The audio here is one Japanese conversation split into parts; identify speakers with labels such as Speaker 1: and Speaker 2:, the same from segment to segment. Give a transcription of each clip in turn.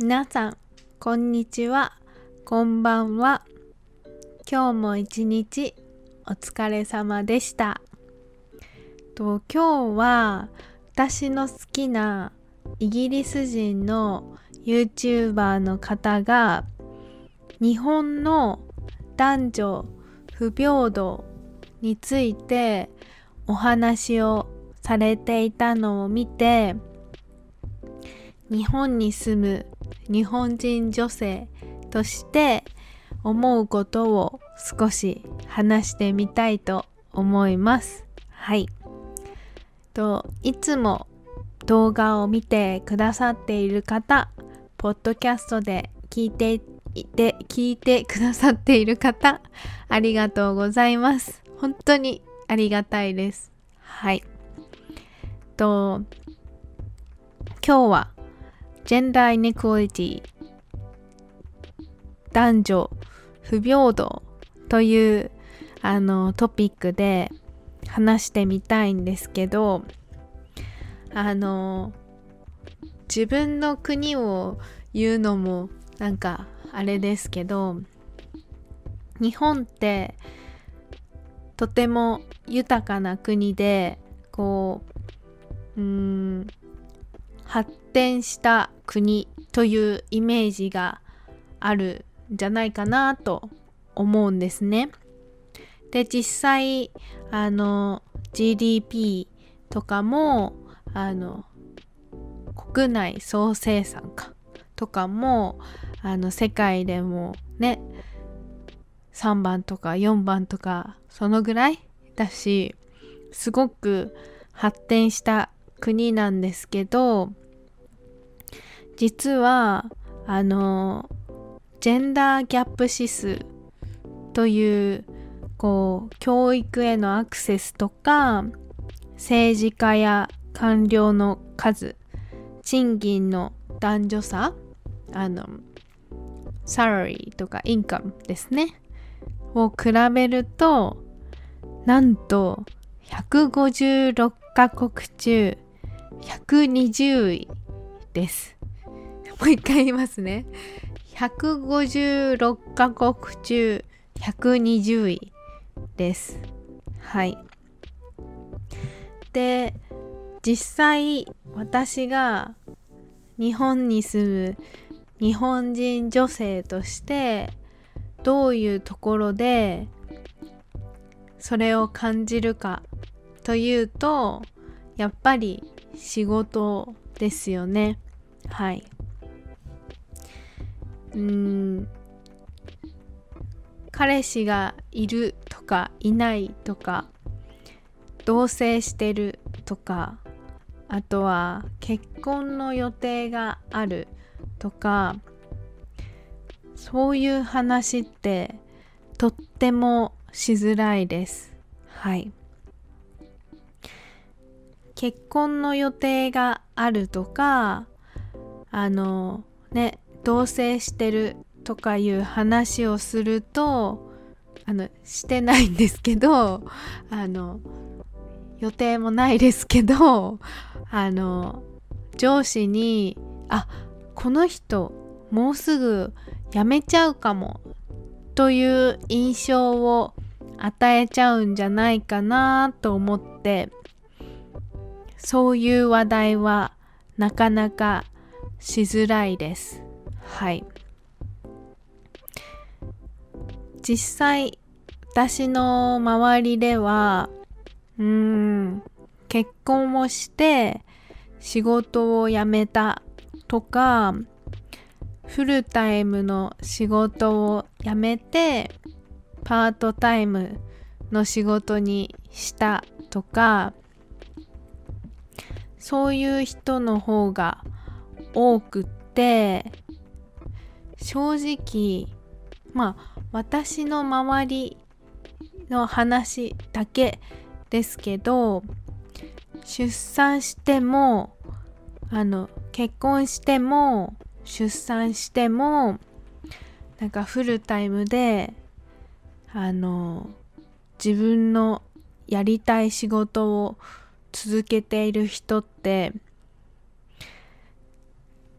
Speaker 1: 皆さん、こんにちは。こんばんは。今日も一日お疲れ様でした。と今日は私の好きなイギリス人の YouTuber の方が日本の男女不平等についてお話をされていたのを見て日本に住む日本人女性として思うことを少し話してみたいと思います。はい。といつも動画を見てくださっている方、ポッドキャストで聞いていて、聞いてくださっている方、ありがとうございます。本当にありがたいです。はい。と、今日は、ジェンダーイネクオリティ男女不平等というあのトピックで話してみたいんですけどあの自分の国を言うのもなんかあれですけど日本ってとても豊かな国でこううん発展した国というイメージがあるんじゃないかなと思うんですね。で実際あの GDP とかもあの国内総生産かとかもあの世界でもね3番とか4番とかそのぐらいだしすごく発展した国なんですけど実はあのジェンダーギャップ指数というこう教育へのアクセスとか政治家や官僚の数賃金の男女差あのサラリーとかインカムですねを比べるとなんと156カ国中120位ですもう一回言いますね156カ国中120位です。はい。で、実際私が日本に住む日本人女性としてどういうところでそれを感じるかというとやっぱり仕事ですよね。はい。うん彼氏がいるとかいないとか同棲してるとかあとは結婚の予定があるとかそういう話ってとってもしづらいです。はい。結婚の予定があるとかあのね同棲してるとかいう話をするとあのしてないんですけどあの予定もないですけどあの上司に「あこの人もうすぐ辞めちゃうかも」という印象を与えちゃうんじゃないかなと思ってそういう話題はなかなかしづらいです。はい実際私の周りではうん結婚をして仕事を辞めたとかフルタイムの仕事を辞めてパートタイムの仕事にしたとかそういう人の方が多くって正直まあ私の周りの話だけですけど出産してもあの結婚しても出産してもなんかフルタイムであの自分のやりたい仕事を続けている人って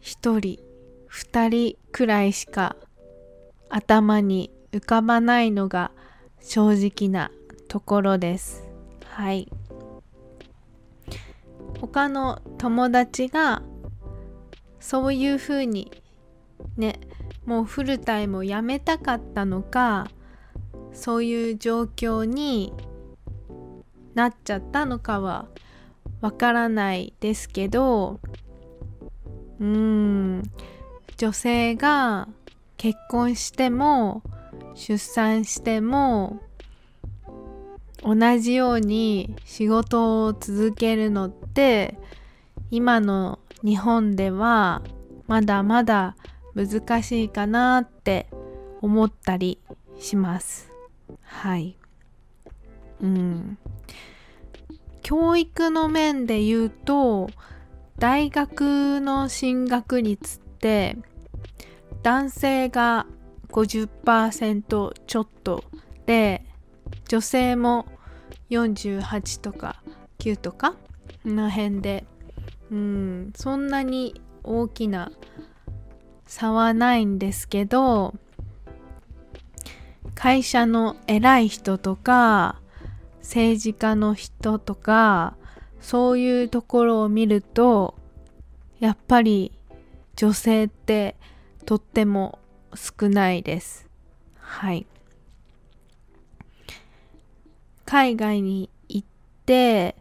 Speaker 1: 一人二人くらいしか頭に浮かばないのが正直なところです。はい。他の友達がそういうふうにねもうフルタイムをやめたかったのかそういう状況になっちゃったのかはわからないですけどうーん女性が結婚しても出産しても同じように仕事を続けるのって今の日本ではまだまだ難しいかなって思ったりします。はい。うん。教育の面で言うと大学の進学率って男性が50%ちょっとで女性も48とか9とかの辺でうんそんなに大きな差はないんですけど会社の偉い人とか政治家の人とかそういうところを見るとやっぱり女性ってとっても少ないです。はい。海外に行って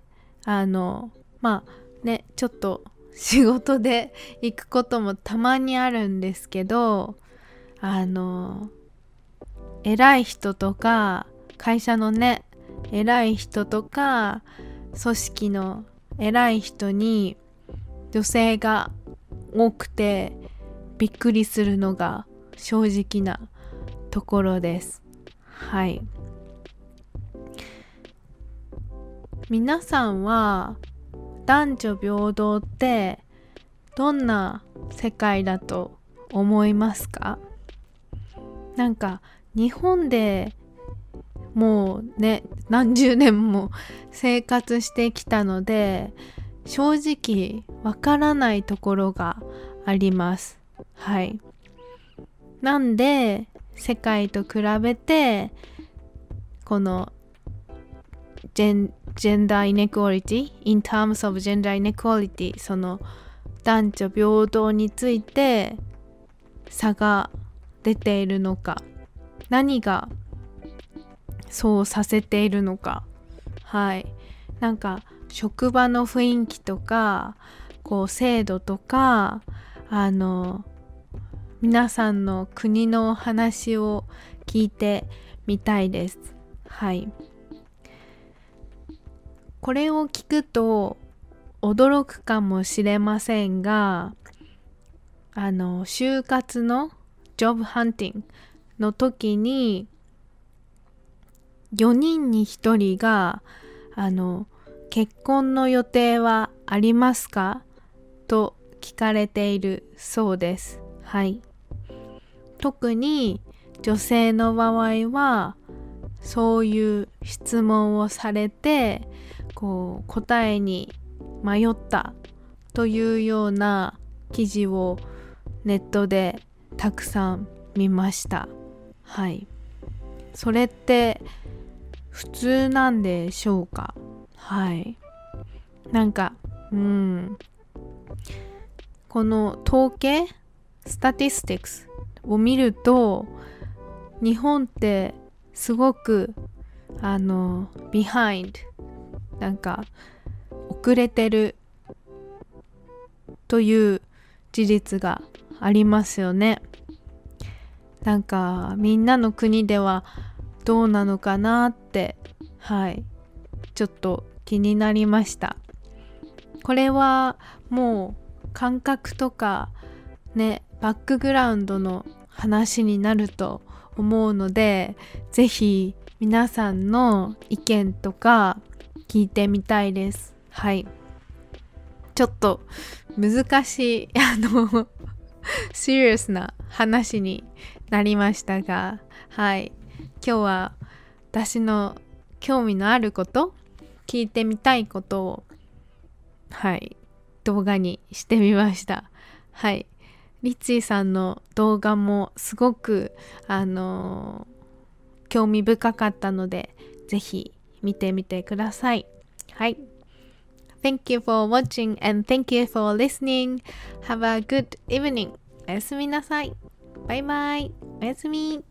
Speaker 1: あのまあねちょっと仕事で行くこともたまにあるんですけどあの偉い人とか会社のね偉い人とか組織の偉い人に女性が多くてびっくりするのが正直なところです。はい。皆さんは男女平等ってどんな世界だと思いますか？なんか日本でもうね何十年も生活してきたので正直わからないところがあります。はい。なんで世界と比べてこのジェンジェンダーイネクオリティ in terms of gender inequality その男女平等について差が出ているのか何がそうさせているのか。はい。なんか職場の雰囲気とかこう制度とかあの皆さんの国の話を聞いてみたいです。はい。これを聞くと驚くかもしれませんがあの就活のジョブハンティングの時に4人に1人があの結婚の予定はありますか？と聞かれているそうです。はい。特に女性の場合はそういう質問をされてこう答えに迷ったというような記事をネットでたくさん見ました。はい。それって普通なんでしょうか？はいなんかうんこの統計スタティスティクスを見ると日本ってすごくあの behind なんか遅れてるという事実がありますよね。なんかみんなの国ではどうなのかなってはい。ちょっと気になりました。これはもう感覚とかねバックグラウンドの話になると思うので是非皆さんの意見とか聞いてみたいです。はい。ちょっと難しい あのシリアスな話になりましたがはい。今日は私の興味のあること聞いてみたいことをはい。動画にしてみました。はい。リッチーさんの動画もすごくあのー、興味深かったのでぜひ見てみてくださいはい Thank you for watching and thank you for listening. Have a good evening. おやすみなさい。バイバイ。おやすみ。